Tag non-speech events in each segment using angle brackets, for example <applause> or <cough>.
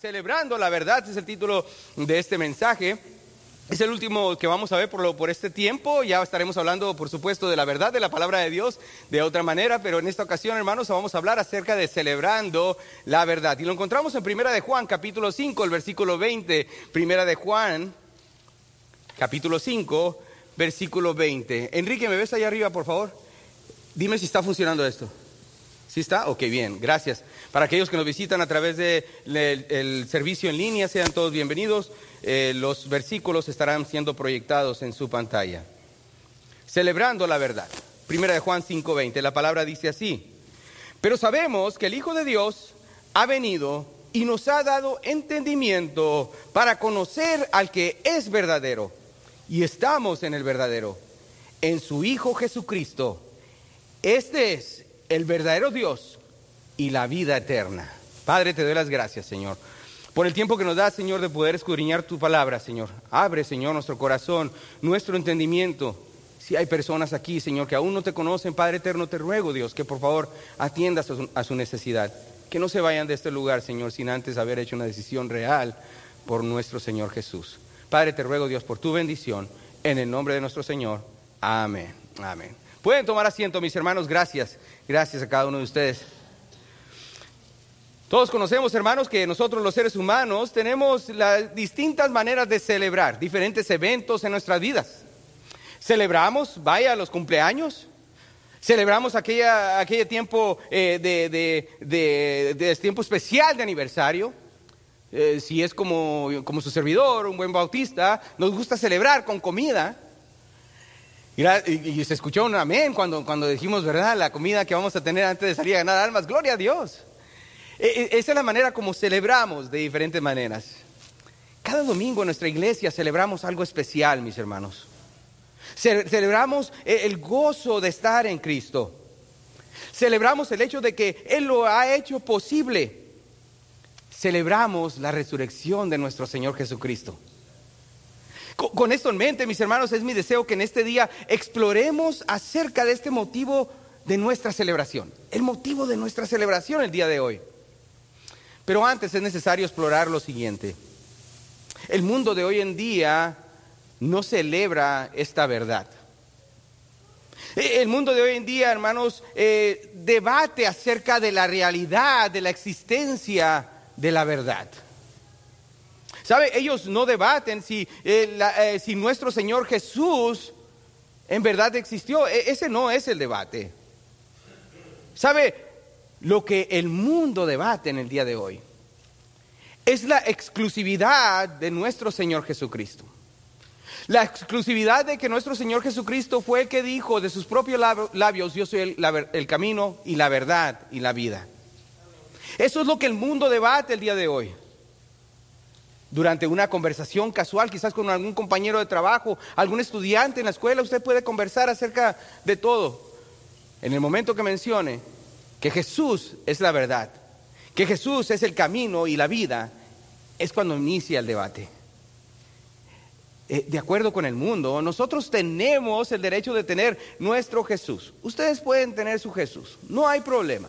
Celebrando la verdad es el título de este mensaje. Es el último que vamos a ver por, lo, por este tiempo. Ya estaremos hablando, por supuesto, de la verdad de la palabra de Dios de otra manera, pero en esta ocasión, hermanos, vamos a hablar acerca de celebrando la verdad. Y lo encontramos en Primera de Juan, capítulo 5, el versículo 20. Primera de Juan, capítulo 5, versículo 20. Enrique, ¿me ves allá arriba, por favor? Dime si está funcionando esto. ¿Sí está? Ok, bien, gracias. Para aquellos que nos visitan a través del el servicio en línea, sean todos bienvenidos. Eh, los versículos estarán siendo proyectados en su pantalla. Celebrando la verdad. Primera de Juan 5:20, la palabra dice así. Pero sabemos que el Hijo de Dios ha venido y nos ha dado entendimiento para conocer al que es verdadero. Y estamos en el verdadero, en su Hijo Jesucristo. Este es el verdadero Dios y la vida eterna. Padre, te doy las gracias, Señor, por el tiempo que nos da, Señor, de poder escudriñar tu palabra, Señor. Abre, Señor, nuestro corazón, nuestro entendimiento. Si hay personas aquí, Señor, que aún no te conocen, Padre eterno, te ruego, Dios, que por favor atiendas a su necesidad. Que no se vayan de este lugar, Señor, sin antes haber hecho una decisión real por nuestro Señor Jesús. Padre, te ruego, Dios, por tu bendición, en el nombre de nuestro Señor. Amén. Amén. Pueden tomar asiento, mis hermanos. Gracias. Gracias a cada uno de ustedes. Todos conocemos, hermanos, que nosotros los seres humanos tenemos las distintas maneras de celebrar diferentes eventos en nuestras vidas. Celebramos, vaya, los cumpleaños. Celebramos aquella, aquel tiempo eh, de, tiempo especial de aniversario. Eh, si es como, como su servidor, un buen bautista, nos gusta celebrar con comida. Y, se escuchó un amén cuando, cuando dijimos, ¿verdad? La comida que vamos a tener antes de salir a ganar almas. Gloria a Dios. E, e, esa es la manera como celebramos de diferentes maneras. Cada domingo en nuestra iglesia celebramos algo especial, mis hermanos. Celebramos e, el gozo de estar en Cristo. Celebramos el hecho de que Él lo ha hecho posible. Celebramos la resurrección de nuestro Señor Jesucristo. Con esto en mente, mis hermanos, es mi deseo que en este día exploremos acerca de este motivo de nuestra celebración, el motivo de nuestra celebración el día de hoy. Pero antes es necesario explorar lo siguiente. El mundo de hoy en día no celebra esta verdad. E, el mundo de hoy en día, hermanos, eh, debate acerca de la realidad, de la existencia de la verdad. ¿Sabe? Ellos no debaten si, eh, eh, si nuestro Señor Jesús en verdad existió. E, ese no es el debate. ¿Sabe? Lo que el mundo debate en el día de hoy es la exclusividad de nuestro Señor Jesucristo. La exclusividad de que nuestro Señor Jesucristo fue el que dijo de sus propios labios, yo soy el, el camino y la verdad y la vida. Eso es lo que el mundo debate el día de hoy durante una conversación casual, quizás con algún compañero de trabajo, algún estudiante en la escuela, usted puede conversar acerca de todo. En el momento que mencione que Jesús es la verdad, que Jesús es el camino y la vida, es cuando inicia el debate. Eh, de acuerdo con el mundo, nosotros tenemos el derecho de tener nuestro Jesús. Ustedes pueden tener su Jesús, no hay problema.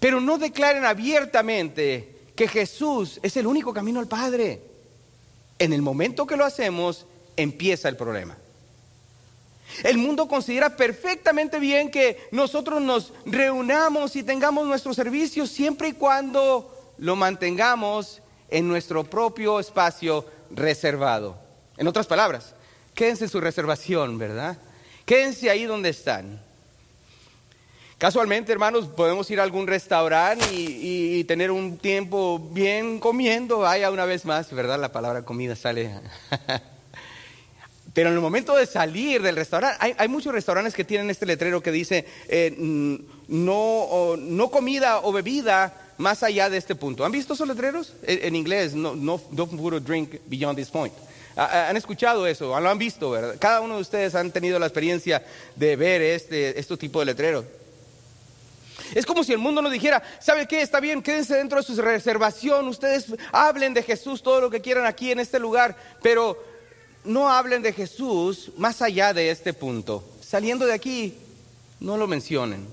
Pero no declaren abiertamente que Jesús es el único camino al Padre. En el momento que lo hacemos, empieza el problema. El mundo considera perfectamente bien que nosotros nos reunamos y tengamos nuestro servicio siempre y cuando lo mantengamos en nuestro propio espacio reservado. En otras palabras, quédense en su reservación, ¿verdad? Quédense ahí donde están. Casualmente, hermanos, podemos ir a algún restaurante y, tener un tiempo bien comiendo, vaya una vez más, ¿verdad? La palabra comida sale. <laughs> Pero en el momento de salir del restaurante, hay, muchos restaurantes que tienen este letrero que dice eh, no, no comida o bebida más allá de este punto. ¿Han visto esos letreros? En, inglés, no, no don't drink beyond this point. ¿Han escuchado eso? ¿Lo han visto? ¿verdad? Cada uno de ustedes han tenido la experiencia de ver este, este tipo de letreros. Es como si el mundo nos dijera, ¿sabe qué? Está bien, quédense dentro de su reservación, ustedes hablen de Jesús todo lo que quieran aquí en este lugar, pero no hablen de Jesús más allá de este punto. Saliendo de aquí, no lo mencionen.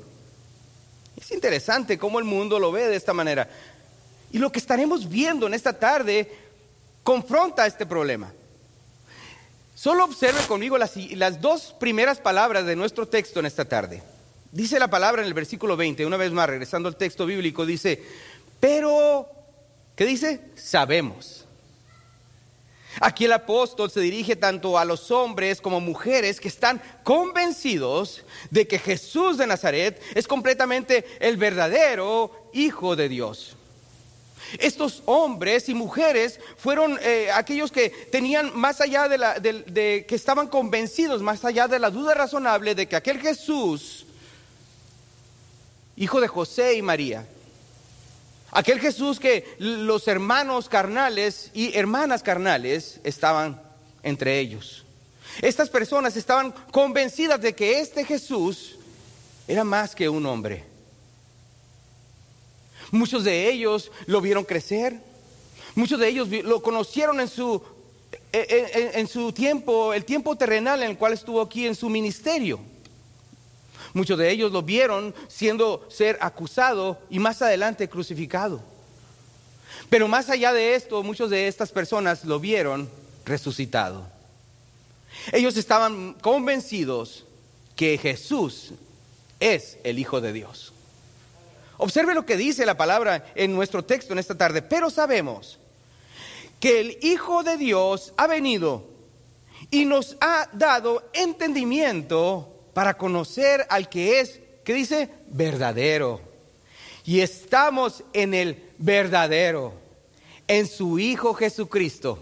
Es interesante cómo el mundo lo ve de esta manera. Y lo que estaremos viendo en esta tarde confronta este problema. Solo observe conmigo las, las, dos primeras palabras de nuestro texto en esta tarde. Dice la palabra en el versículo 20, una vez más, regresando al texto bíblico, dice, pero, ¿qué dice? Sabemos. Aquí el apóstol se dirige tanto a los hombres como mujeres que están convencidos de que Jesús de Nazaret es completamente el verdadero Hijo de Dios. Estos hombres y mujeres fueron eh, aquellos que tenían más allá de, la, de que estaban convencidos, más allá de la duda razonable de que aquel Jesús, hijo de José y María, Aquel Jesús que los hermanos carnales y hermanas carnales estaban entre ellos. Estas personas estaban convencidas de que este Jesús era más que un hombre. Muchos de ellos lo vieron crecer, muchos de ellos lo conocieron en su, en, su tiempo, el tiempo terrenal en el cual estuvo aquí en su ministerio. Muchos de ellos lo vieron siendo ser acusado y más adelante crucificado. Pero más allá de esto, muchos de estas personas lo vieron resucitado. Ellos estaban convencidos que Jesús es el Hijo de Dios. Observe lo que dice la palabra en nuestro texto en esta tarde. Pero sabemos que el Hijo de Dios ha venido y nos ha dado entendimiento para conocer al que es, ¿qué dice? Verdadero. Y estamos en el verdadero, en su Hijo Jesucristo.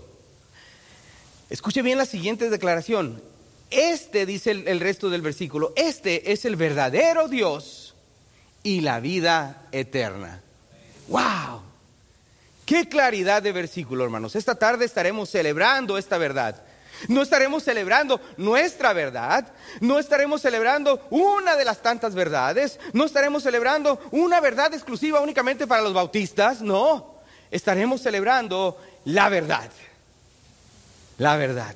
Escuche bien la siguiente declaración. Este, dice el, el, resto del versículo, este es el verdadero Dios y la vida eterna. ¡Wow! Qué claridad de versículo, hermanos. Esta tarde estaremos celebrando esta verdad. No estaremos celebrando nuestra verdad, no estaremos celebrando una de las tantas verdades, no estaremos celebrando una verdad exclusiva únicamente para los bautistas, no, estaremos celebrando la verdad, la verdad.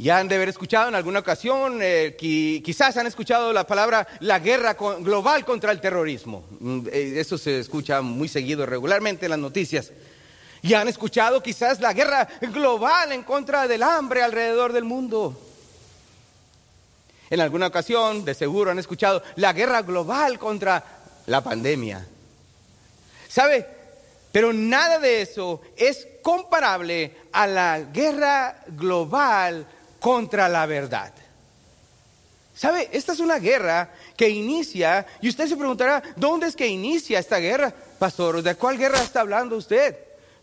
Ya han de haber escuchado en alguna ocasión, eh, quizás han escuchado la palabra la guerra global contra el terrorismo. Mm, eh, eso se escucha muy seguido, regularmente en las noticias. Y han escuchado quizás la guerra global en contra del hambre alrededor del mundo. En alguna ocasión, de seguro, han escuchado la guerra global contra la pandemia. ¿Sabe? Pero nada de eso es comparable a la guerra global contra la verdad. ¿Sabe? Esta es una guerra que inicia, y usted se preguntará, ¿dónde es que inicia esta guerra? Pastor, ¿de cuál guerra está hablando usted?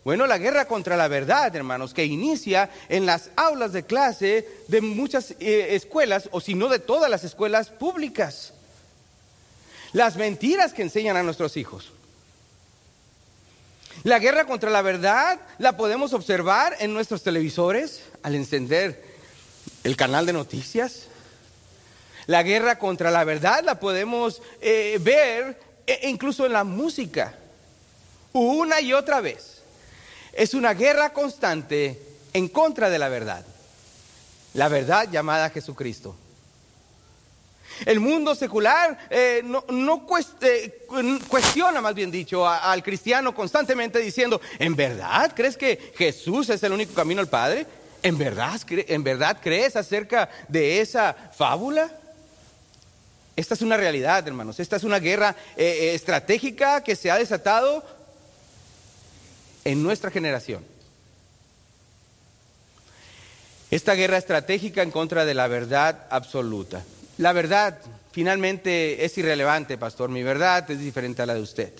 Bueno, la guerra contra la verdad, hermanos, que inicia en las aulas de clase de muchas eh, escuelas, o si no de todas las escuelas públicas. Las mentiras que enseñan a nuestros hijos. La guerra contra la verdad la podemos observar en nuestros televisores al encender el canal de noticias. La guerra contra la verdad la podemos eh, ver e incluso en la música, una y otra vez es una guerra constante en contra de la verdad. La verdad llamada Jesucristo. El mundo secular eh, no, eh, cuestiona, más bien dicho, al cristiano constantemente diciendo, ¿en verdad crees que Jesús es el único camino al Padre? ¿En verdad, ¿En verdad crees acerca de esa fábula? Esta es una realidad, hermanos. Esta es una guerra eh, estratégica que se ha desatado en nuestra generación. Esta guerra estratégica en contra de la verdad absoluta. La verdad finalmente es irrelevante, pastor. Mi verdad es diferente a la de usted.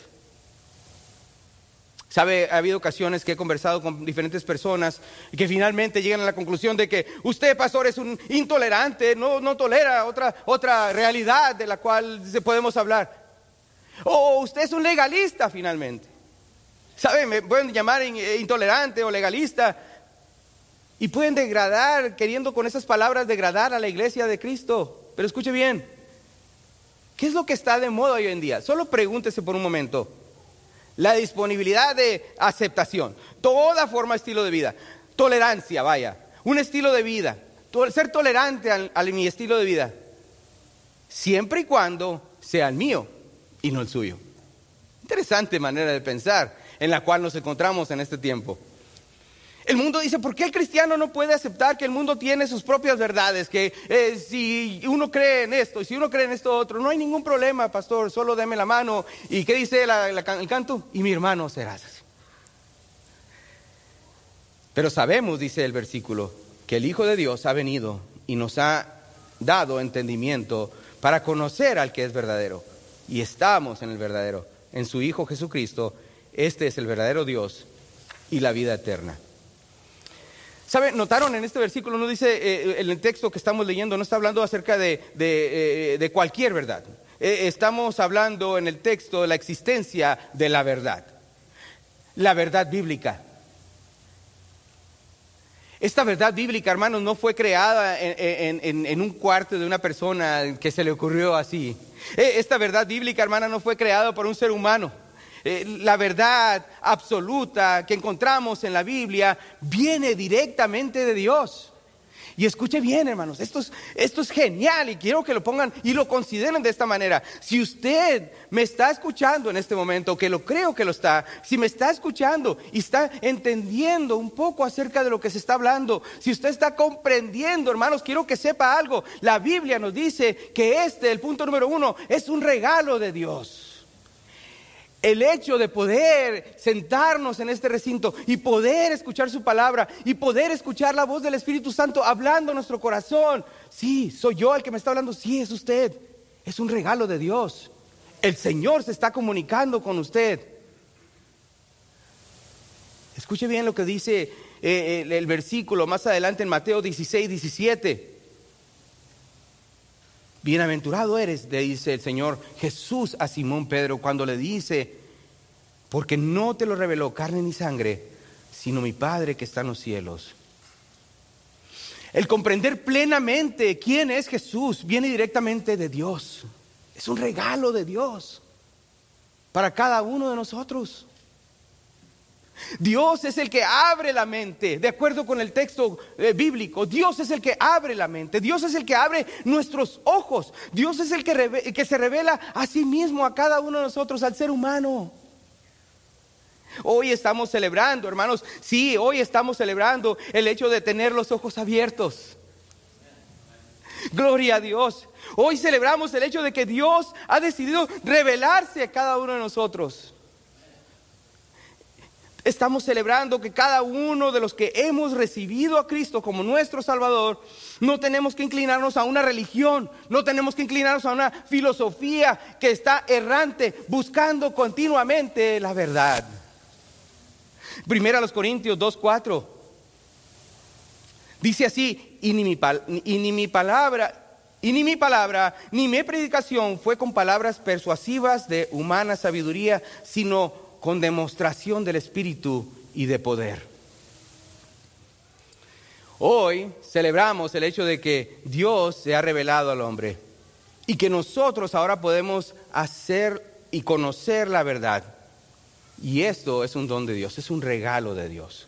Sabe, ha habido ocasiones que he conversado con diferentes personas y que finalmente llegan a la conclusión de que usted, pastor, es un intolerante, no, no tolera otra, otra realidad de la cual podemos hablar. O usted es un legalista finalmente. ¿Saben? Me pueden llamar eh, intolerante o legalista. Y pueden degradar, queriendo con esas palabras degradar a la iglesia de Cristo. Pero escuche bien, ¿qué es lo que está de moda hoy en día? Solo pregúntese por un momento. La disponibilidad de aceptación, toda forma estilo de vida, tolerancia, vaya, un estilo de vida, ser tolerante a mi estilo de vida, siempre y cuando sea el mío y no el suyo. Interesante manera de pensar en la cual nos encontramos en este tiempo. El mundo dice, ¿por qué el cristiano no puede aceptar que el mundo tiene sus propias verdades? Que eh, si uno cree en esto y si uno cree en esto otro, no hay ningún problema, pastor, solo deme la mano. ¿Y qué dice el canto? Y mi hermano serás así. Pero sabemos, dice el versículo, que el Hijo de Dios ha venido y nos ha dado entendimiento para conocer al que es verdadero. Y estamos en el verdadero, en su Hijo Jesucristo. Este es el verdadero Dios y la vida eterna. ¿Saben? Notaron en este versículo, no dice, eh, en el texto que estamos leyendo, no está hablando acerca de, eh, cualquier verdad. Eh, estamos hablando en el texto de la existencia de la verdad. La verdad bíblica. Esta verdad bíblica, hermanos, no fue creada en, un cuarto de una persona que se le ocurrió así. Esta verdad bíblica, hermana, no fue creada por un ser humano. Eh, la verdad absoluta que encontramos en la Biblia viene directamente de Dios. Y escuche bien, hermanos, esto es, esto es genial y quiero que lo pongan y lo consideren de esta manera. Si usted me está escuchando en este momento, que lo creo que lo está, si me está escuchando y está entendiendo un poco acerca de lo que se está hablando, si usted está comprendiendo, hermanos, quiero que sepa algo. La Biblia nos dice que este, el punto número uno, es un regalo de Dios el hecho de poder sentarnos en este recinto y poder escuchar su palabra y poder escuchar la voz del Espíritu Santo hablando en nuestro corazón. Sí, soy yo el que me está hablando, sí, es usted. Es un regalo de Dios. El Señor se está comunicando con usted. Escuche bien lo que dice eh, el, el versículo más adelante en Mateo 16, 17. Bienaventurado eres, le dice el Señor Jesús a Simón Pedro cuando le dice, porque no te lo reveló carne ni sangre, sino mi Padre que está en los cielos. El comprender plenamente quién es Jesús viene directamente de Dios. Es un regalo de Dios para cada uno de nosotros. Dios es el que abre la mente, de acuerdo con el texto eh, bíblico. Dios es el que abre la mente. Dios es el que abre nuestros ojos. Dios es el que, que se revela a sí mismo, a cada uno de nosotros, al ser humano. Hoy estamos celebrando, hermanos, sí, hoy estamos celebrando el hecho de tener los ojos abiertos. Gloria a Dios. Hoy celebramos el hecho de que Dios ha decidido revelarse a cada uno de nosotros estamos celebrando que cada uno de los que hemos recibido a Cristo como nuestro Salvador, no tenemos que inclinarnos a una religión, no tenemos que inclinarnos a una filosofía que está errante, buscando continuamente la verdad. Primera a los Corintios 2.4 dice así, y ni mi, y ni mi palabra y ni mi palabra, ni mi predicación fue con palabras persuasivas de humana sabiduría, sino con demostración del Espíritu y de poder. Hoy celebramos el hecho de que Dios se ha revelado al hombre y que nosotros ahora podemos hacer y conocer la verdad. Y esto es un don de Dios, es un regalo de Dios.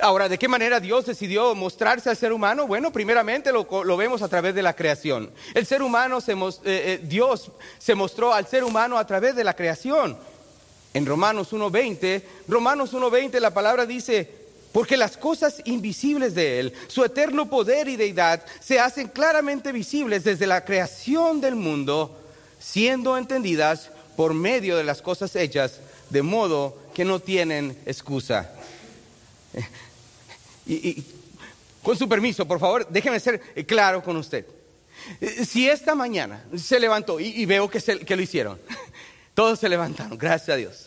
Ahora, ¿de qué manera Dios decidió mostrarse al ser humano? Bueno, primeramente lo, vemos a través de la creación. El ser humano, se, eh, eh, Dios se mostró al ser humano a través de la creación. En Romanos 1.20, Romanos 1.20 la palabra dice, porque las cosas invisibles de Él, su eterno poder y deidad, se hacen claramente visibles desde la creación del mundo, siendo entendidas por medio de las cosas hechas, de modo que no tienen excusa. Y, con su permiso, por favor, déjeme ser claro con usted. Si esta mañana se levantó y, veo que, que lo hicieron, <laughs> todos se levantaron, gracias a Dios.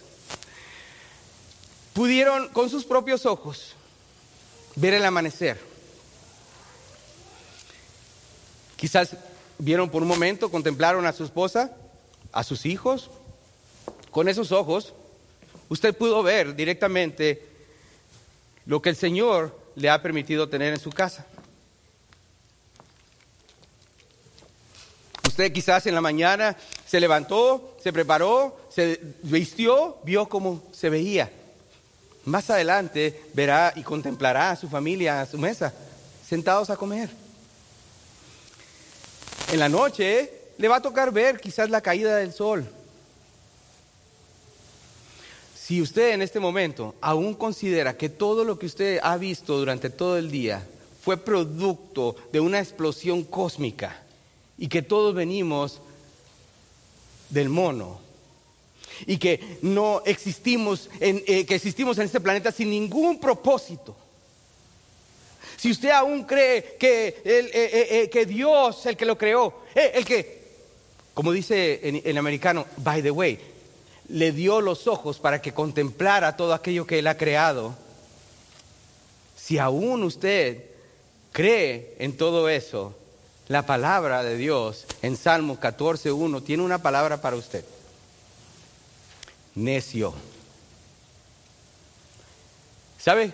Pudieron con sus propios ojos ver el amanecer. Quizás vieron por un momento, contemplaron a su esposa, a sus hijos. Con esos ojos, usted pudo ver directamente lo que el Señor le ha permitido tener en su casa. Usted quizás en la mañana se levantó, se preparó, se vistió, vio cómo se veía. Más adelante verá y contemplará a su familia a su mesa, sentados a comer. En la noche le va a tocar ver quizás la caída del sol. Si usted en este momento aún considera que todo lo que usted ha visto durante todo el día fue producto de una explosión cósmica y que todos venimos del mono y que no existimos en, eh, que existimos en este planeta sin ningún propósito. Si usted aún cree que, el, eh, eh, que Dios, el que lo creó, el que, como dice en, en americano, by the way, le dio los ojos para que contemplara todo aquello que Él ha creado, si aún usted cree en todo eso, la palabra de Dios en Salmo 14.1 tiene una palabra para usted. Necio. ¿Sabe?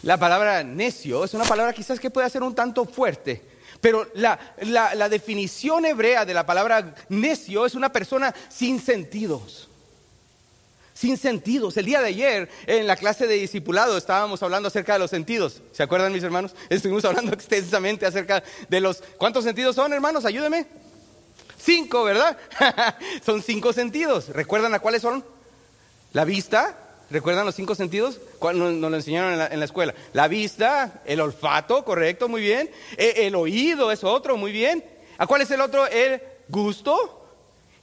La palabra necio es una palabra quizás que puede ser un tanto fuerte, pero la, la definición hebrea de la palabra necio es una persona sin sentidos sin sentidos. El día de ayer, en la clase de discipulado, estábamos hablando acerca de los sentidos. ¿Se acuerdan, mis hermanos? <laughs> Estuvimos hablando <laughs> extensamente acerca de los... ¿Cuántos sentidos son, hermanos? Ayúdenme. Cinco, ¿verdad? <laughs> son cinco sentidos. ¿Recuerdan a cuáles son? La vista. ¿Recuerdan los cinco sentidos? Nos, lo enseñaron en la, escuela. La vista, el olfato, correcto, muy bien. E, el oído es otro, muy bien. ¿A cuál es el otro? El gusto.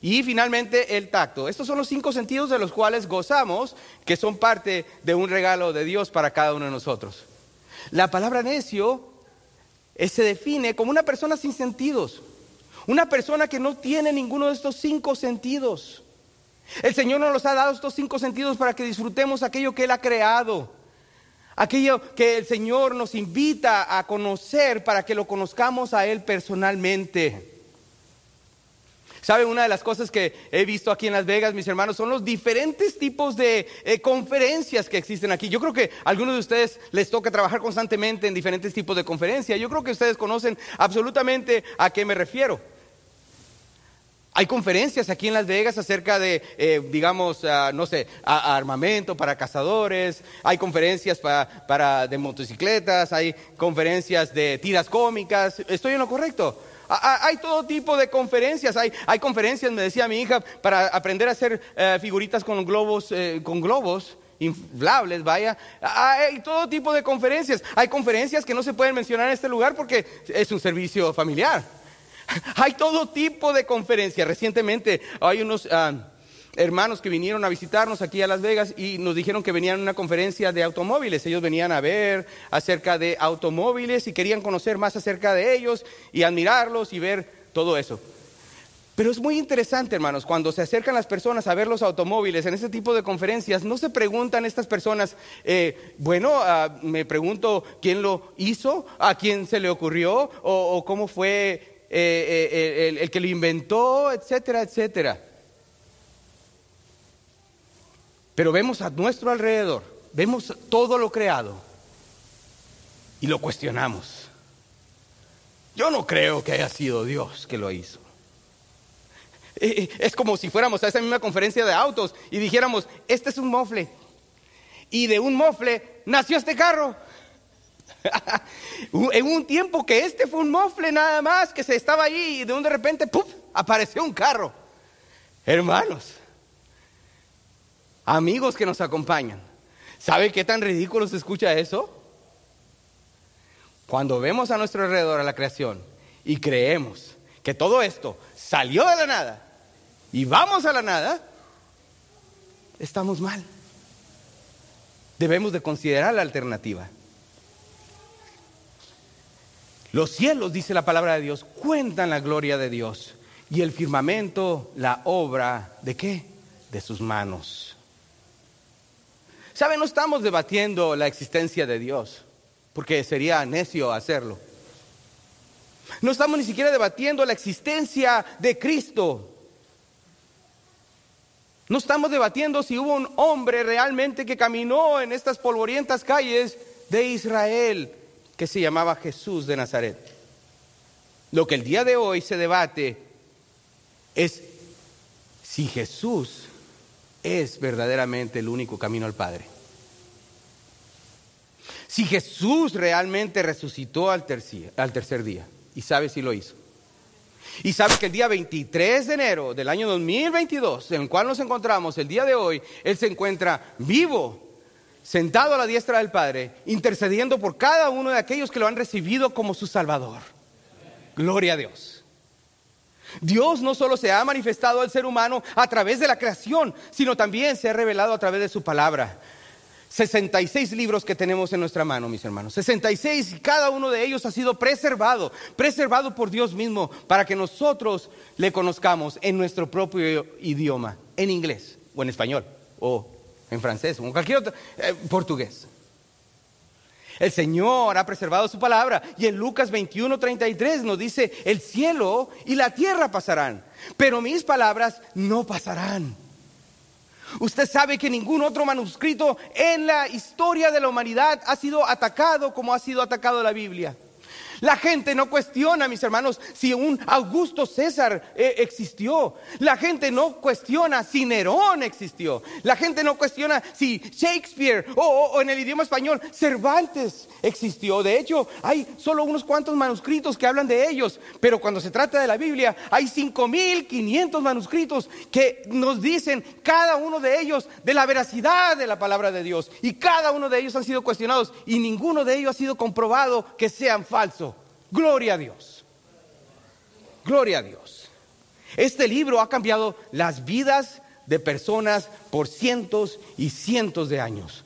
Y finalmente el tacto. Estos son los cinco sentidos de los cuales gozamos, que son parte de un regalo de Dios para cada uno de nosotros. La palabra necio eh, se define como una persona sin sentidos, una persona que no tiene ninguno de estos cinco sentidos. El Señor nos ha dado estos cinco sentidos para que disfrutemos aquello que Él ha creado, aquello que el Señor nos invita a conocer para que lo conozcamos a Él personalmente. ¿Sabe? Una de las cosas que he visto aquí en Las Vegas, mis hermanos, son los diferentes tipos de eh, conferencias que existen aquí. Yo creo que a algunos de ustedes les toca trabajar constantemente en diferentes tipos de conferencias. Yo creo que ustedes conocen absolutamente a qué me refiero. Hay conferencias aquí en Las Vegas acerca de, eh, digamos, uh, no sé, a, armamento para cazadores, hay conferencias para de motocicletas, hay conferencias de tiras cómicas. ¿Estoy en lo correcto? Hay todo tipo de conferencias. Hay, hay conferencias, me decía mi hija, para aprender a hacer eh, figuritas con globos, eh, con globos inflables, vaya. Hay todo tipo de conferencias. Hay conferencias que no se pueden mencionar en este lugar porque es un servicio familiar. <laughs> Hay todo tipo de conferencias. Recientemente hay unos... hermanos que vinieron a visitarnos aquí a Las Vegas y nos dijeron que venían a una conferencia de automóviles. Ellos venían a ver acerca de automóviles y querían conocer más acerca de ellos y admirarlos y ver todo eso. Pero es muy interesante, hermanos, cuando se acercan las personas a ver los automóviles en este tipo de conferencias, no se preguntan estas personas, eh, bueno, uh, me pregunto quién lo hizo, a quién se le ocurrió, o, o cómo fue eh, eh, el, el que lo inventó, etcétera, etcétera. Pero vemos a nuestro alrededor, vemos todo lo creado y lo cuestionamos. Yo no creo que haya sido Dios que lo hizo. Eh, eh, es como si fuéramos a esa misma conferencia de autos y dijéramos, este es un mofle. Y de un mofle nació este carro. <laughs> en un tiempo que este fue un mofle nada más, que se estaba ahí y de un de repente, ¡pum!, apareció un carro. Hermanos, amigos que nos acompañan. ¿Sabe qué tan ridículo se escucha eso? Cuando vemos a nuestro alrededor a la creación y creemos que todo esto salió de la nada y vamos a la nada, estamos mal. Debemos de considerar la alternativa. Los cielos, dice la palabra de Dios, cuentan la gloria de Dios y el firmamento la obra de qué? De sus manos. ¿Sabe? No estamos debatiendo la existencia de Dios, porque sería necio hacerlo. No estamos ni siquiera debatiendo la existencia de Cristo. No estamos debatiendo si hubo un hombre realmente que caminó en estas polvorientas calles de Israel que se llamaba Jesús de Nazaret. Lo que el día de hoy se debate es si Jesús es verdaderamente el único camino al Padre. Si Jesús realmente resucitó al tercer, día, y sabe si lo hizo. Y sabe que el día 23 de enero del año 2022, en el cual nos encontramos el día de hoy, Él se encuentra vivo, sentado a la diestra del Padre, intercediendo por cada uno de aquellos que lo han recibido como su Salvador. Gloria a Dios. Dios no solo se ha manifestado al ser humano a través de la creación, sino también se ha revelado a través de su palabra. 66 libros que tenemos en nuestra mano, mis hermanos. 66 y cada uno de ellos ha sido preservado, preservado por Dios mismo para que nosotros le conozcamos en nuestro propio idioma, en inglés o en español o en francés o en cualquier otro, eh, portugués. El Señor ha preservado su palabra y en Lucas 21, 33 nos dice, el cielo y la tierra pasarán, pero mis palabras no pasarán. Usted sabe que ningún otro manuscrito en la historia de la humanidad ha sido atacado como ha sido atacado la Biblia. La gente no cuestiona, mis hermanos, si un Augusto César eh, existió. La gente no cuestiona si Nerón existió. La gente no cuestiona si Shakespeare o, en el idioma español Cervantes existió. De hecho, hay solo unos cuantos manuscritos que hablan de ellos. Pero cuando se trata de la Biblia, hay 5.500 manuscritos que nos dicen cada uno de ellos de la veracidad de la palabra de Dios. Y cada uno de ellos han sido cuestionados y ninguno de ellos ha sido comprobado que sean falsos. Gloria a Dios. Gloria a Dios. Este libro ha cambiado las vidas de personas por cientos y cientos de años.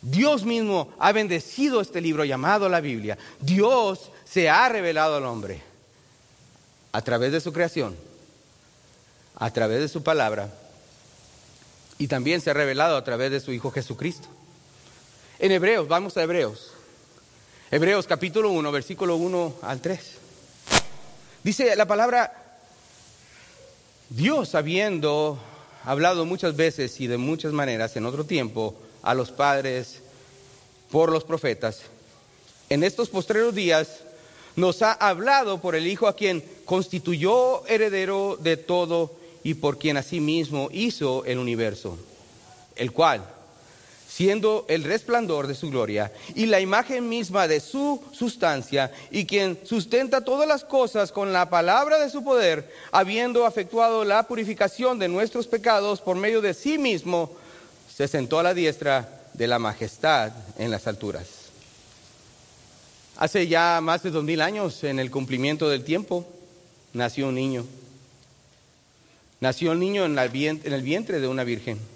Dios mismo ha bendecido este libro llamado la Biblia. Dios se ha revelado al hombre a través de su creación, a través de su palabra y también se ha revelado a través de su Hijo Jesucristo. En Hebreos, vamos a Hebreos. Hebreos capítulo 1, versículo 1 al 3. Dice la palabra, Dios habiendo hablado muchas veces y de muchas maneras en otro tiempo a los padres por los profetas, en estos postreros días nos ha hablado por el Hijo a quien constituyó heredero de todo y por quien asimismo hizo el universo, el cual siendo el resplandor de su gloria y la imagen misma de su sustancia, y quien sustenta todas las cosas con la palabra de su poder, habiendo efectuado la purificación de nuestros pecados por medio de sí mismo, se sentó a la diestra de la majestad en las alturas. Hace ya más de dos mil años, en el cumplimiento del tiempo, nació un niño. Nació un niño en el vientre de una virgen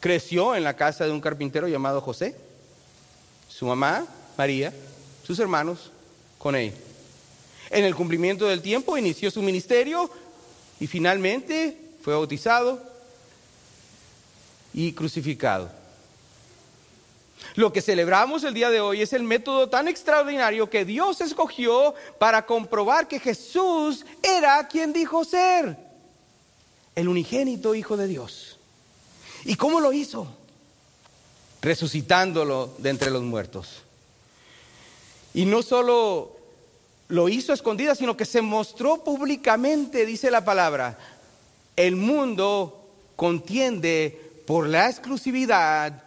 creció en la casa de un carpintero llamado José, su mamá, María, sus hermanos, con él. En el cumplimiento del tiempo inició su ministerio y finalmente fue bautizado y crucificado. Lo que celebramos el día de hoy es el método tan extraordinario que Dios escogió para comprobar que Jesús era quien dijo ser, el unigénito Hijo de Dios. ¿Y cómo lo hizo? Resucitándolo de entre los muertos. Y no solo lo hizo escondida, sino que se mostró públicamente, dice la palabra. El mundo contiende por la exclusividad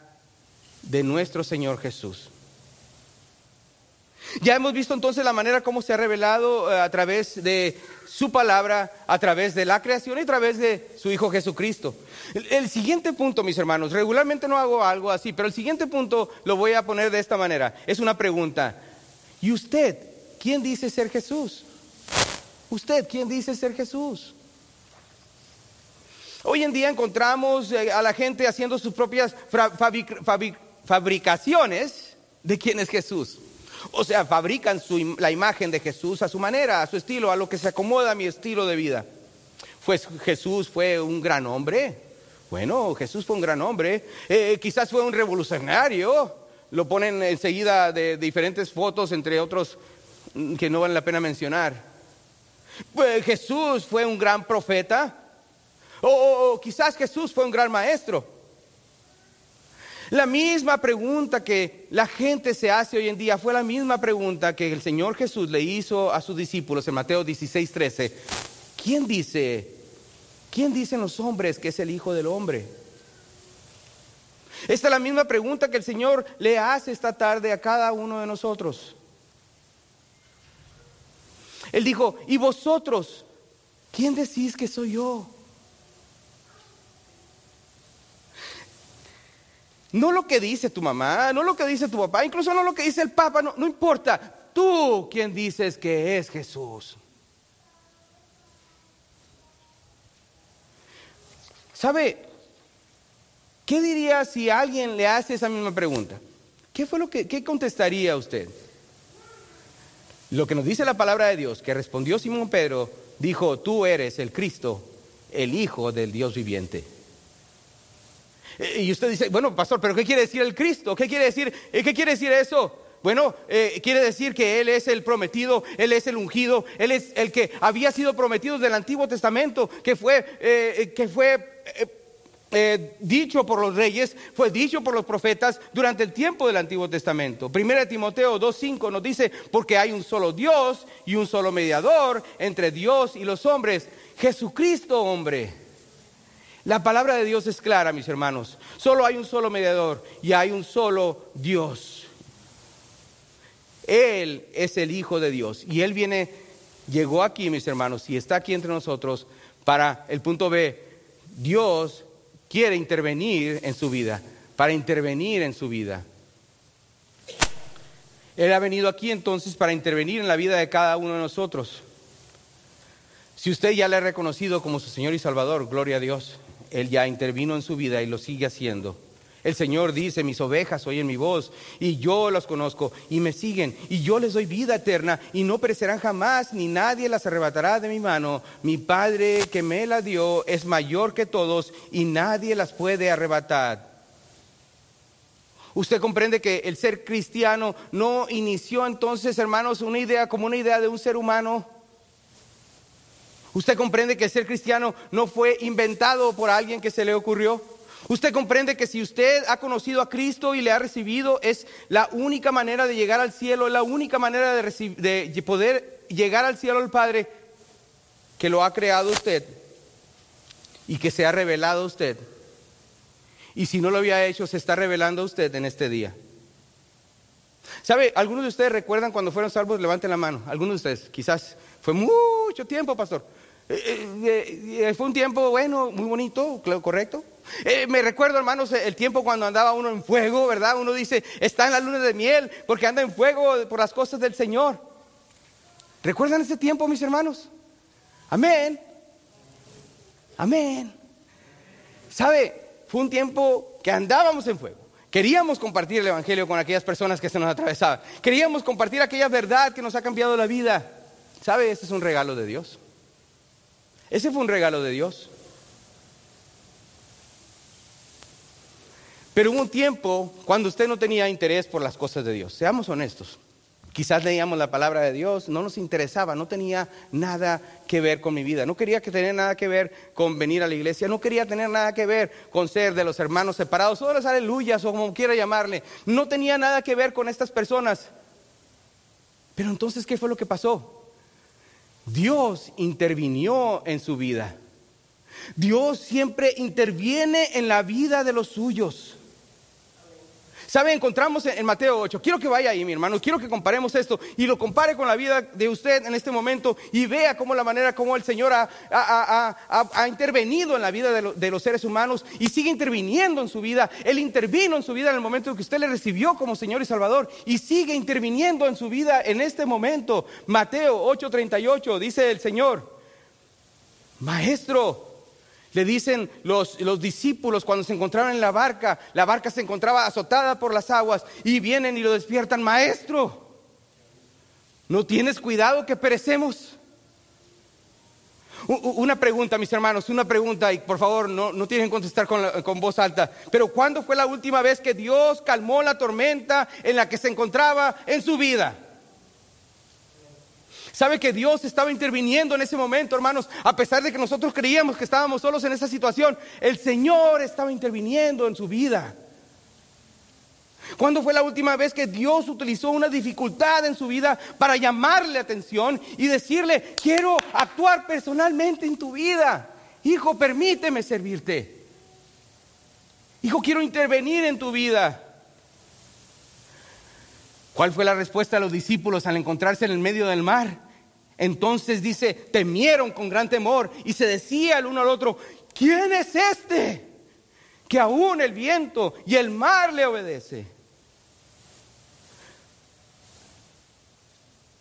de nuestro Señor Jesús. Ya hemos visto entonces la manera como se ha revelado eh, a través de su palabra, a través de la creación y a través de su Hijo Jesucristo. El, siguiente punto, mis hermanos, regularmente no hago algo así, pero el siguiente punto lo voy a poner de esta manera. Es una pregunta. ¿Y usted, quién dice ser Jesús? ¿Usted, quién dice ser Jesús? Hoy en día encontramos eh, a la gente haciendo sus propias fabricaciones de quién es Jesús. O sea, fabrican la imagen de Jesús a su manera, a su estilo, a lo que se acomoda a mi estilo de vida. Pues Jesús fue un gran hombre. Bueno, Jesús fue un gran hombre. Eh, quizás fue un revolucionario. Lo ponen enseguida de, diferentes fotos, entre otros mm, que no vale la pena mencionar. Pues Jesús fue un gran profeta. o quizás Jesús fue un gran maestro. La misma pregunta que la gente se hace hoy en día fue la misma pregunta que el Señor Jesús le hizo a sus discípulos en Mateo 16, 13. ¿Quién dice, quién dicen los hombres que es el Hijo del Hombre? Esta es la misma pregunta que el Señor le hace esta tarde a cada uno de nosotros. Él dijo, ¿y vosotros ¿quién decís que soy yo? No lo que dice tu mamá, no lo que dice tu papá, incluso no lo que dice el papa, no, no importa. Tú, ¿quién dices que es Jesús? ¿Sabe? ¿Qué diría si alguien le hace esa misma pregunta? ¿Qué fue lo que qué contestaría usted? Lo que nos dice la palabra de Dios, que respondió Simón Pedro, dijo, tú eres el Cristo, el Hijo del Dios viviente. Y usted dice, bueno, pastor, pero ¿qué quiere decir el Cristo? ¿Qué quiere decir, eh, ¿qué quiere decir eso? Bueno, eh, quiere decir que Él es el prometido, Él es el ungido, Él es el que había sido prometido del Antiguo Testamento, que fue, eh, que fue dicho por los reyes, fue dicho por los profetas durante el tiempo del Antiguo Testamento. Primera Timoteo 2.5 nos dice, porque hay un solo Dios y un solo mediador entre Dios y los hombres, Jesucristo hombre la palabra de Dios es clara, mis hermanos. Solo hay un solo mediador y hay un solo Dios. Él es el Hijo de Dios y Él viene, llegó aquí, mis hermanos, y está aquí entre nosotros para el punto B. Dios quiere intervenir en su vida, para intervenir en su vida. Él ha venido aquí entonces para intervenir en la vida de cada uno de nosotros. Si usted ya le ha reconocido como su Señor y Salvador, gloria a Dios. Él ya intervino en su vida y lo sigue haciendo. El Señor dice, mis ovejas oyen mi voz y yo las conozco y me siguen y yo les doy vida eterna y no perecerán jamás ni nadie las arrebatará de mi mano. Mi Padre que me la dio es mayor que todos y nadie las puede arrebatar. Usted comprende que el ser cristiano no inició entonces, hermanos, una idea como una idea de un ser humano Usted comprende que ser cristiano no fue inventado por alguien que se le ocurrió. Usted comprende que si usted ha conocido a Cristo y le ha recibido, es la única manera de llegar al cielo, la única manera de, de poder llegar al cielo al Padre que lo ha creado usted y que se ha revelado a usted. Y si no lo había hecho, se está revelando a usted en este día. ¿Sabe? Algunos de ustedes recuerdan cuando fueron salvos, levanten la mano. Algunos de ustedes, quizás fue mucho tiempo, pastor. Eh, eh, eh, fue un tiempo bueno, muy bonito, correcto. me recuerdo, hermanos, el tiempo cuando andaba uno en fuego, ¿verdad? Uno dice, está en la luna de miel porque anda en fuego por las cosas del Señor. ¿Recuerdan ese tiempo, mis hermanos? Amén. Amén. ¿Sabe? Fue un tiempo que andábamos en fuego. Queríamos compartir el Evangelio con aquellas personas que se nos atravesaban. Queríamos compartir aquella verdad que nos ha cambiado la vida. ¿Sabe? Este es un regalo de Dios. Ese fue un regalo de Dios. Pero hubo un tiempo cuando usted no tenía interés por las cosas de Dios. Seamos honestos. Quizás leíamos la palabra de Dios, no nos interesaba, no tenía nada que ver con mi vida. No quería que tener nada que ver con venir a la iglesia, no quería tener nada que ver con ser de los hermanos separados, o los aleluyas, o como quiera llamarle. No tenía nada que ver con estas personas. Pero entonces, ¿qué fue lo que pasó? Dios intervinió en su vida. Dios siempre interviene en la vida de los suyos. ¿Sabe? Encontramos en Mateo 8. Quiero que vaya ahí, mi hermano. Quiero que comparemos esto y lo compare con la vida de usted en este momento y vea cómo la manera como el Señor ha, intervenido en la vida de, de, los seres humanos y sigue interviniendo en su vida. Él intervino en su vida en el momento en que usted le recibió como Señor y Salvador y sigue interviniendo en su vida en este momento. Mateo 8:38 dice el Señor, Maestro, le dicen los, los, discípulos cuando se encontraban en la barca, la barca se encontraba azotada por las aguas y vienen y lo despiertan, maestro, ¿no tienes cuidado que perecemos? Una pregunta, mis hermanos, una pregunta, y por favor no, no tienen que contestar con, con voz alta, pero ¿cuándo fue la última vez que Dios calmó la tormenta en la que se encontraba en su vida? ¿Sabe que Dios estaba interviniendo en ese momento, hermanos? A pesar de que nosotros creíamos que estábamos solos en esa situación, el Señor estaba interviniendo en su vida. ¿Cuándo fue la última vez que Dios utilizó una dificultad en su vida para llamarle atención y decirle, quiero actuar personalmente en tu vida? Hijo, permíteme servirte. Hijo, quiero intervenir en tu vida. ¿Cuál fue la respuesta de los discípulos al encontrarse en el medio del mar? Entonces dice, temieron con gran temor y se decía el uno al otro, ¿quién es este? Que aún el viento y el mar le obedece.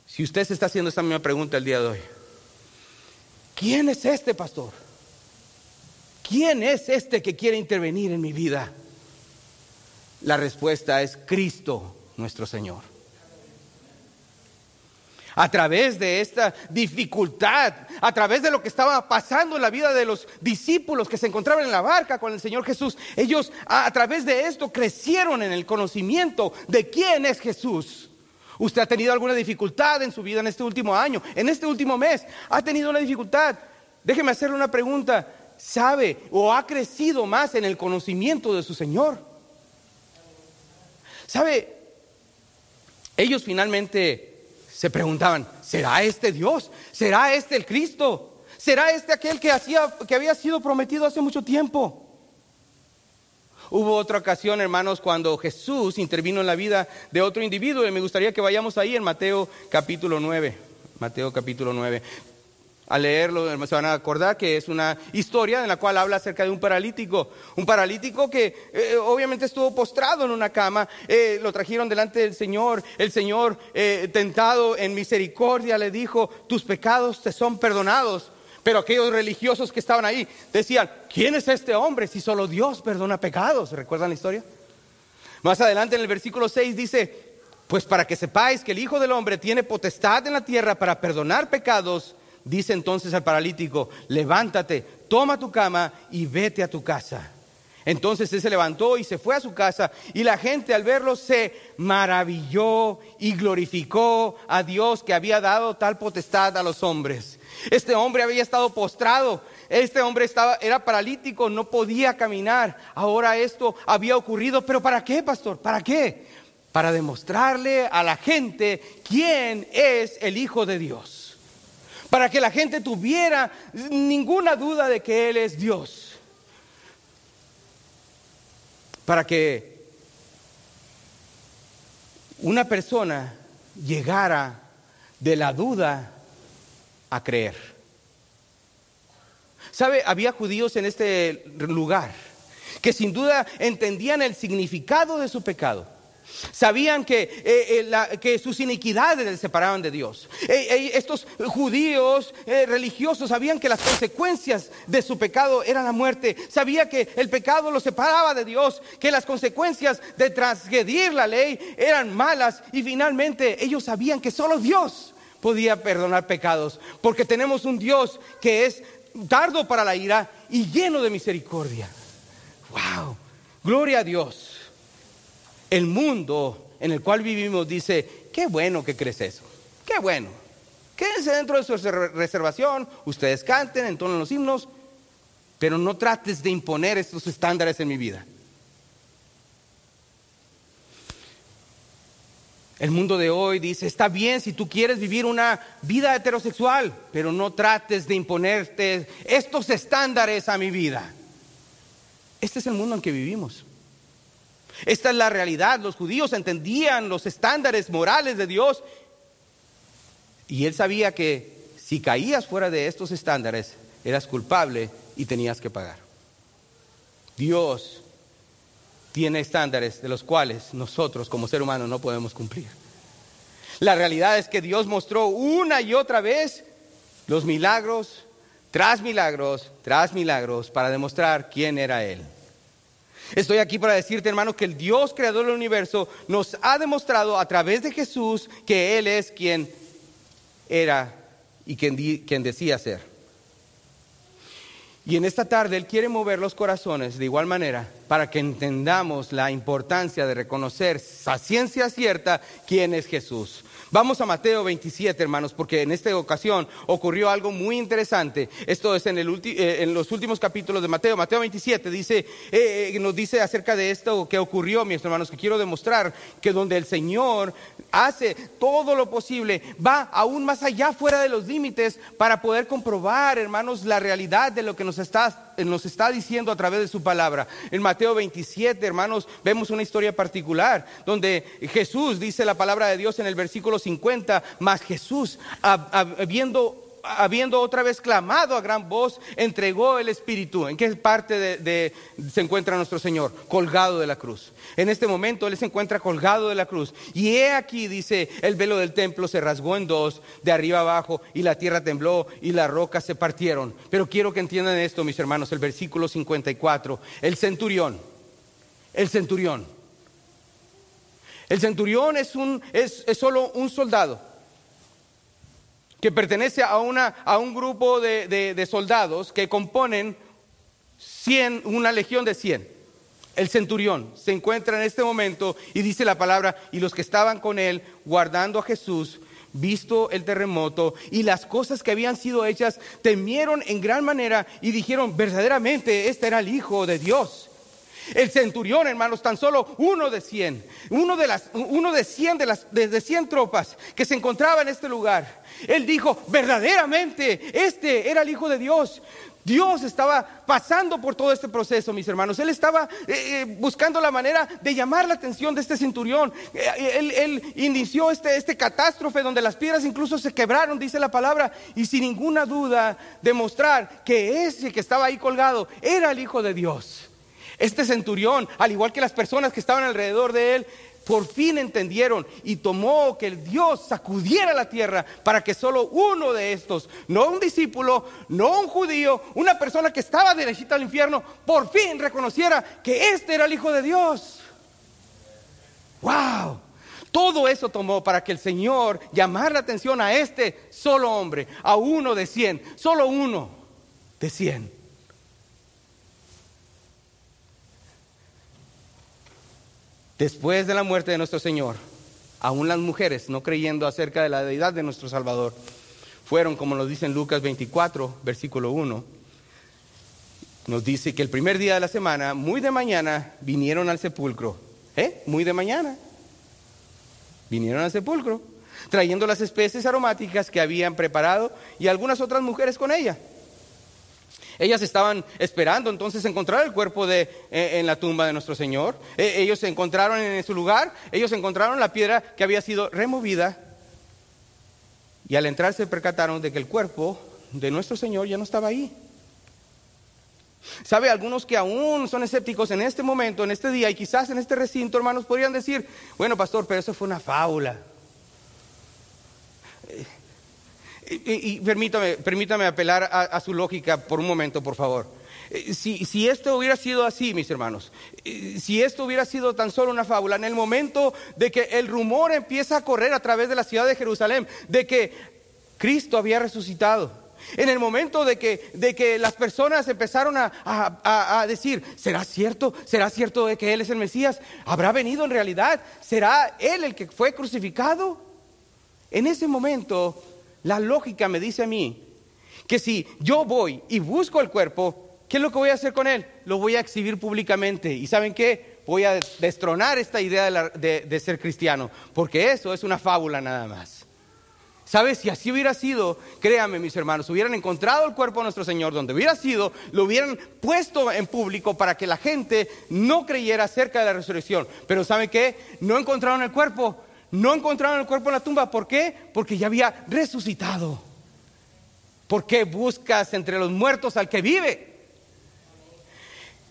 Si usted se está haciendo esta misma pregunta el día de hoy, ¿quién es este pastor? ¿Quién es este que quiere intervenir en mi vida? La respuesta es Cristo nuestro Señor. A través de esta dificultad, a través de lo que estaba pasando en la vida de los discípulos que se encontraban en la barca con el Señor Jesús, ellos a, través de esto crecieron en el conocimiento de quién es Jesús. Usted ha tenido alguna dificultad en su vida en este último año, en este último mes, ha tenido una dificultad. Déjeme hacerle una pregunta. ¿Sabe o ha crecido más en el conocimiento de su Señor? ¿Sabe? Ellos finalmente se preguntaban, ¿será este Dios? ¿Será este el Cristo? ¿Será este aquel que, había sido prometido hace mucho tiempo? Hubo otra ocasión, hermanos, cuando Jesús intervino en la vida de otro individuo y me gustaría que vayamos ahí en Mateo capítulo 9. Mateo capítulo 9 al leerlo se van a acordar que es una historia en la cual habla acerca de un paralítico. Un paralítico que eh, obviamente estuvo postrado en una cama, eh, lo trajeron delante del Señor. El Señor, eh, tentado en misericordia, le dijo, tus pecados te son perdonados. Pero aquellos religiosos que estaban ahí decían, ¿quién es este hombre si solo Dios perdona pecados? ¿Recuerdan la historia? Más adelante en el versículo 6 dice, pues para que sepáis que el Hijo del Hombre tiene potestad en la tierra para perdonar pecados, dice entonces al paralítico, levántate, toma tu cama y vete a tu casa. Entonces él se levantó y se fue a su casa y la gente al verlo se maravilló y glorificó a Dios que había dado tal potestad a los hombres. Este hombre había estado postrado, este hombre estaba era paralítico, no podía caminar. Ahora esto había ocurrido, pero ¿para qué, pastor? ¿Para qué? Para demostrarle a la gente quién es el Hijo de Dios para que la gente tuviera ninguna duda de que Él es Dios, para que una persona llegara de la duda a creer. ¿Sabe? Había judíos en este lugar que sin duda entendían el significado de su pecado Sabían que, eh, eh, que, sus iniquidades les separaban de Dios. Eh, estos judíos religiosos sabían que las consecuencias de su pecado eran la muerte. Sabía que el pecado los separaba de Dios, que las consecuencias de transgredir la ley eran malas y finalmente ellos sabían que solo Dios podía perdonar pecados, porque tenemos un Dios que es tardo para la ira y lleno de misericordia. Wow, gloria a Dios. El mundo en el cual vivimos dice, qué bueno que crees eso, qué bueno. Quédense dentro de su reservación, ustedes canten, entonen los himnos, pero no trates de imponer estos estándares en mi vida. El mundo de hoy dice, está bien si tú quieres vivir una vida heterosexual, pero no trates de imponerte estos estándares a mi vida. Este es el mundo en que vivimos. Esta es la realidad. Los judíos entendían los estándares morales de Dios y él sabía que si caías fuera de estos estándares, eras culpable y tenías que pagar. Dios tiene estándares de los cuales nosotros como ser humano no podemos cumplir. La realidad es que Dios mostró una y otra vez los milagros tras milagros tras milagros para demostrar quién era Él. Estoy aquí para decirte, hermano, que el Dios creador del universo nos ha demostrado a través de Jesús que Él es quien era y quien, decía ser. Y en esta tarde Él quiere mover los corazones de igual manera para que entendamos la importancia de reconocer a ciencia cierta quién es Jesús. Vamos a Mateo 27, hermanos, porque en esta ocasión ocurrió algo muy interesante. Esto es en, eh, los últimos capítulos de Mateo. Mateo 27 dice, eh, eh, nos dice acerca de esto que ocurrió, mis hermanos, que quiero demostrar que donde el Señor hace todo lo posible, va aún más allá fuera de los límites para poder comprobar, hermanos, la realidad de lo que nos está, nos está diciendo a través de su palabra. En Mateo 27, hermanos, vemos una historia particular donde Jesús dice la palabra de Dios en el versículo 50, más Jesús, habiendo habiendo otra vez clamado a gran voz, entregó el Espíritu. ¿En qué parte de, se encuentra nuestro Señor? Colgado de la cruz. En este momento Él se encuentra colgado de la cruz. Y he aquí, dice, el velo del templo se rasgó en dos, de arriba abajo, y la tierra tembló y las rocas se partieron. Pero quiero que entiendan esto, mis hermanos, el versículo 54. El centurión, el centurión. El centurión es, un, es, es solo un soldado que pertenece a, una, a un grupo de, soldados que componen 100, una legión de 100. El centurión se encuentra en este momento y dice la palabra, y los que estaban con él guardando a Jesús, visto el terremoto y las cosas que habían sido hechas, temieron en gran manera y dijeron, verdaderamente este era el Hijo de Dios. El centurión, hermanos, tan solo uno de cien, uno de, las, uno de cien de las de, cien tropas que se encontraba en este lugar. Él dijo, verdaderamente, este era el Hijo de Dios. Dios estaba pasando por todo este proceso, mis hermanos. Él estaba eh, eh, buscando la manera de llamar la atención de este centurión. Eh, él, él, inició este, este catástrofe donde las piedras incluso se quebraron, dice la palabra, y sin ninguna duda demostrar que ese que estaba ahí colgado era el Hijo de Dios. Este centurión, al igual que las personas que estaban alrededor de él, por fin entendieron y tomó que el Dios sacudiera la tierra para que solo uno de estos, no un discípulo, no un judío, una persona que estaba derechita al infierno, por fin reconociera que este era el Hijo de Dios. ¡Wow! Todo eso tomó para que el Señor llamara la atención a este solo hombre, a uno de cien, solo uno de cien. Después de la muerte de nuestro Señor, aún las mujeres, no creyendo acerca de la deidad de nuestro Salvador, fueron, como nos dice en Lucas 24, versículo 1, nos dice que el primer día de la semana, muy de mañana, vinieron al sepulcro. ¿Eh? Muy de mañana. Vinieron al sepulcro, trayendo las especies aromáticas que habían preparado y algunas otras mujeres con ella. Ellas estaban esperando entonces encontrar el cuerpo de, eh, en la tumba de nuestro Señor. E, ellos se encontraron en su lugar, ellos encontraron la piedra que había sido removida y al entrar se percataron de que el cuerpo de nuestro Señor ya no estaba ahí. ¿Sabe? Algunos que aún son escépticos en este momento, en este día y quizás en este recinto, hermanos, podrían decir, bueno, pastor, pero eso fue una fábula. Y, permítame, permítame apelar a, su lógica por un momento, por favor. Eh, si, si, esto hubiera sido así, mis hermanos, eh, si esto hubiera sido tan solo una fábula, en el momento de que el rumor empieza a correr a través de la ciudad de Jerusalén, de que Cristo había resucitado, en el momento de que, de que las personas empezaron a, a, decir, ¿será cierto? ¿Será cierto de que Él es el Mesías? ¿Habrá venido en realidad? ¿Será Él el que fue crucificado? En ese momento la lógica me dice a mí que si yo voy y busco el cuerpo, ¿qué es lo que voy a hacer con él? Lo voy a exhibir públicamente. ¿Y saben qué? Voy a destronar esta idea de, ser cristiano, porque eso es una fábula nada más. ¿Sabes? Si así hubiera sido, créanme mis hermanos, hubieran encontrado el cuerpo de nuestro Señor donde hubiera sido, lo hubieran puesto en público para que la gente no creyera acerca de la resurrección. Pero ¿saben qué? No encontraron el cuerpo, no encontraron el cuerpo en la tumba. ¿Por qué? Porque ya había resucitado. ¿Por qué buscas entre los muertos al que vive?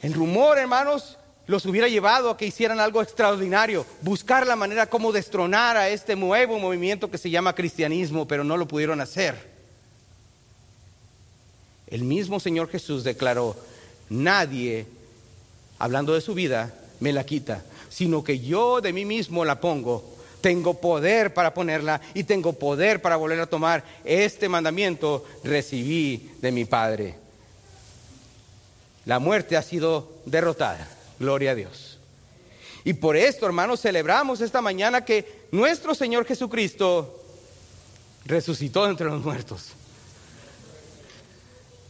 El rumor, hermanos, los hubiera llevado a que hicieran algo extraordinario, buscar la manera como destronar a este nuevo movimiento que se llama cristianismo, pero no lo pudieron hacer. El mismo Señor Jesús declaró, nadie, hablando de su vida, me la quita, sino que yo de mí mismo la pongo tengo poder para ponerla y tengo poder para volver a tomar. Este mandamiento recibí de mi Padre. La muerte ha sido derrotada. Gloria a Dios. Y por esto, hermanos, celebramos esta mañana que nuestro Señor Jesucristo resucitó entre los muertos.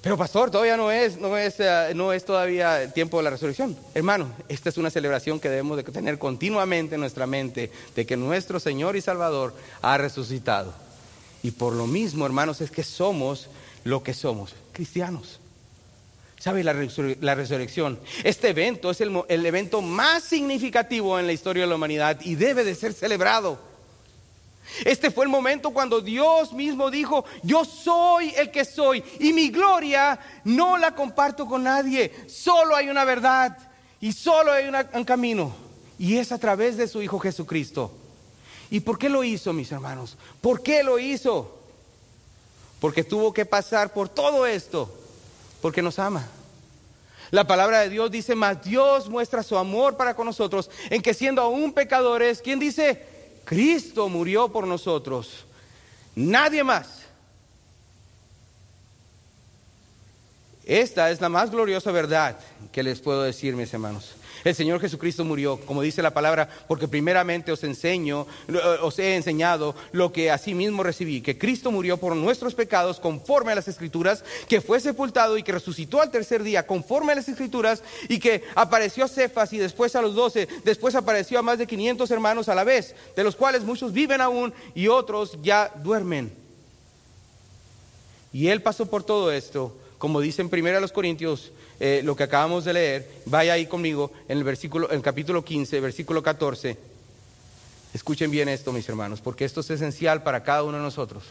Pero pastor, todavía no es, no es, eh, no es todavía el tiempo de la resurrección. Hermano, esta es una celebración que debemos de tener continuamente en nuestra mente de que nuestro Señor y Salvador ha resucitado. Y por lo mismo, hermanos, es que somos lo que somos, cristianos. ¿Sabe la, resurrección? Este evento es el, el evento más significativo en la historia de la humanidad y debe de ser celebrado. Este fue el momento cuando Dios mismo dijo, yo soy el que soy y mi gloria no la comparto con nadie, solo hay una verdad y solo hay un camino y es a través de su Hijo Jesucristo. ¿Y por qué lo hizo, mis hermanos? ¿Por qué lo hizo? Porque tuvo que pasar por todo esto, porque nos ama. La palabra de Dios dice, más Dios muestra su amor para con nosotros en que siendo aún pecadores, ¿quién dice? Cristo murió por nosotros. Nadie más. Esta es la más gloriosa verdad que les puedo decir, mis hermanos. El Señor Jesucristo murió, como dice la palabra, porque primeramente os enseño, os he enseñado lo que mismo recibí, que Cristo murió por nuestros pecados conforme a las Escrituras, que fue sepultado y que resucitó al tercer día conforme a las Escrituras y que apareció a Cefas y después a los doce, después apareció a más de 500 hermanos a la vez, de los cuales muchos viven aún y otros ya duermen. Y Él pasó por todo esto, como dice en 1 Corintios eh, lo que acabamos de leer, vaya ahí conmigo en el versículo, en el capítulo 15, versículo 14. Escuchen bien esto, mis hermanos, porque esto es esencial para cada uno de nosotros.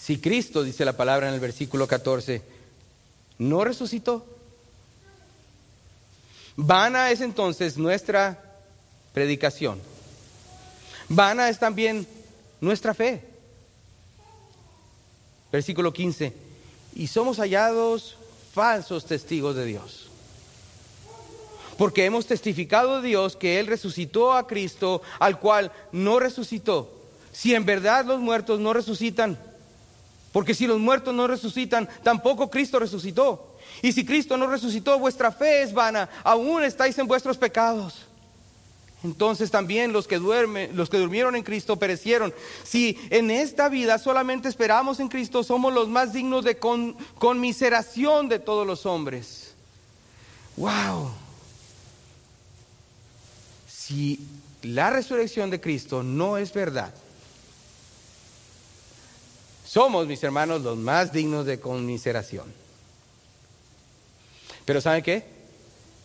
Si Cristo, dice la palabra en el versículo 14, no resucitó, vana es entonces nuestra predicación. Vana es también nuestra fe. Versículo 15 y somos hallados falsos testigos de Dios. Porque hemos testificado de Dios que Él resucitó a Cristo, al cual no resucitó. Si en verdad los muertos no resucitan, porque si los muertos no resucitan, tampoco Cristo resucitó. Y si Cristo no resucitó, vuestra fe es vana, aún estáis en vuestros pecados entonces también los que duermen, los que durmieron en Cristo perecieron. Si en esta vida solamente esperamos en Cristo, somos los más dignos de conmiseración de todos los hombres. Wow. Si la resurrección de Cristo no es verdad, somos, mis hermanos, los más dignos de conmiseración. Pero ¿saben qué?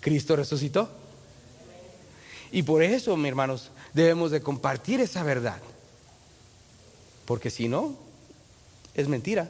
Cristo resucitó. Y por eso, mis hermanos, debemos de compartir esa verdad. Porque si no, es mentira.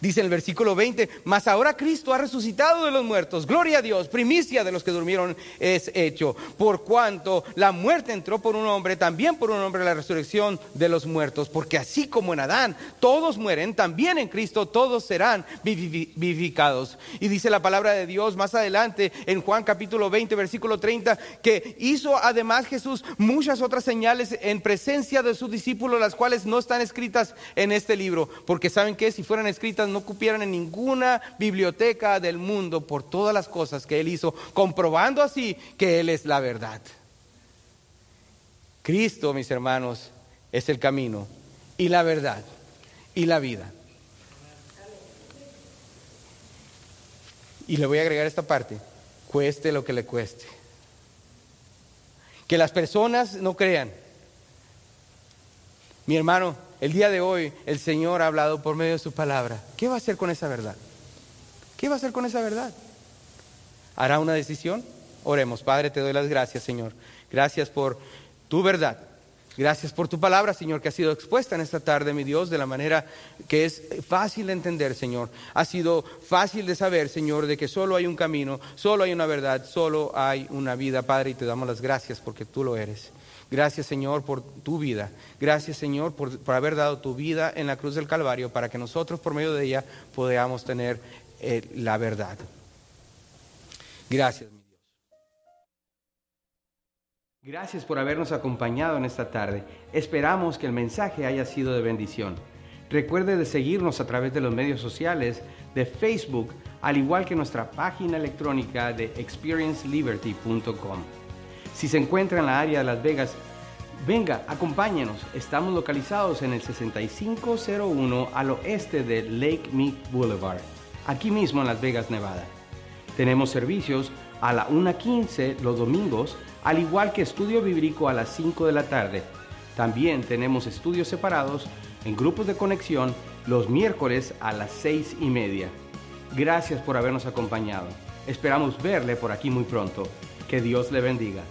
Dice el versículo 20, mas ahora Cristo ha resucitado de los muertos. Gloria a Dios, primicia de los que durmieron es hecho. Por cuanto la muerte entró por un hombre, también por un hombre la resurrección de los muertos. Porque así como en Adán todos mueren, también en Cristo todos serán vivificados. Y dice la palabra de Dios más adelante en Juan capítulo 20, versículo 30, que hizo además Jesús muchas otras señales en presencia de sus discípulos, las cuales no están escritas en este libro. Porque saben que si fueran escritas no cupieran en ninguna biblioteca del mundo por todas las cosas que Él hizo, comprobando así que Él es la verdad. Cristo, mis hermanos, es el camino y la verdad y la vida. Y le voy a agregar esta parte, cueste lo que le cueste. Que las personas no crean. Mi hermano, el día de hoy el Señor ha hablado por medio de su palabra. ¿Qué va a hacer con esa verdad? ¿Qué va a hacer con esa verdad? ¿Hará una decisión? Oremos, Padre, te doy las gracias, Señor. Gracias por tu verdad. Gracias por tu palabra, Señor, que ha sido expuesta en esta tarde, mi Dios, de la manera que es fácil de entender, Señor. Ha sido fácil de saber, Señor, de que solo hay un camino, solo hay una verdad, solo hay una vida, Padre, y te damos las gracias porque tú lo eres. Gracias Señor por tu vida. Gracias Señor por, haber dado tu vida en la cruz del Calvario para que nosotros por medio de ella podamos tener eh, la verdad. Gracias, mi Dios. Gracias por habernos acompañado en esta tarde. Esperamos que el mensaje haya sido de bendición. Recuerde de seguirnos a través de los medios sociales de Facebook, al igual que nuestra página electrónica de experienceliberty.com. Si se encuentra en la área de Las Vegas, Venga, acompáñenos. Estamos localizados en el 6501 al oeste de Lake Mead Boulevard, aquí mismo en Las Vegas, Nevada. Tenemos servicios a la 1.15 los domingos, al igual que estudio bíblico a las 5 de la tarde. También tenemos estudios separados en grupos de conexión los miércoles a las 6 y media. Gracias por habernos acompañado. Esperamos verle por aquí muy pronto. Que Dios le bendiga.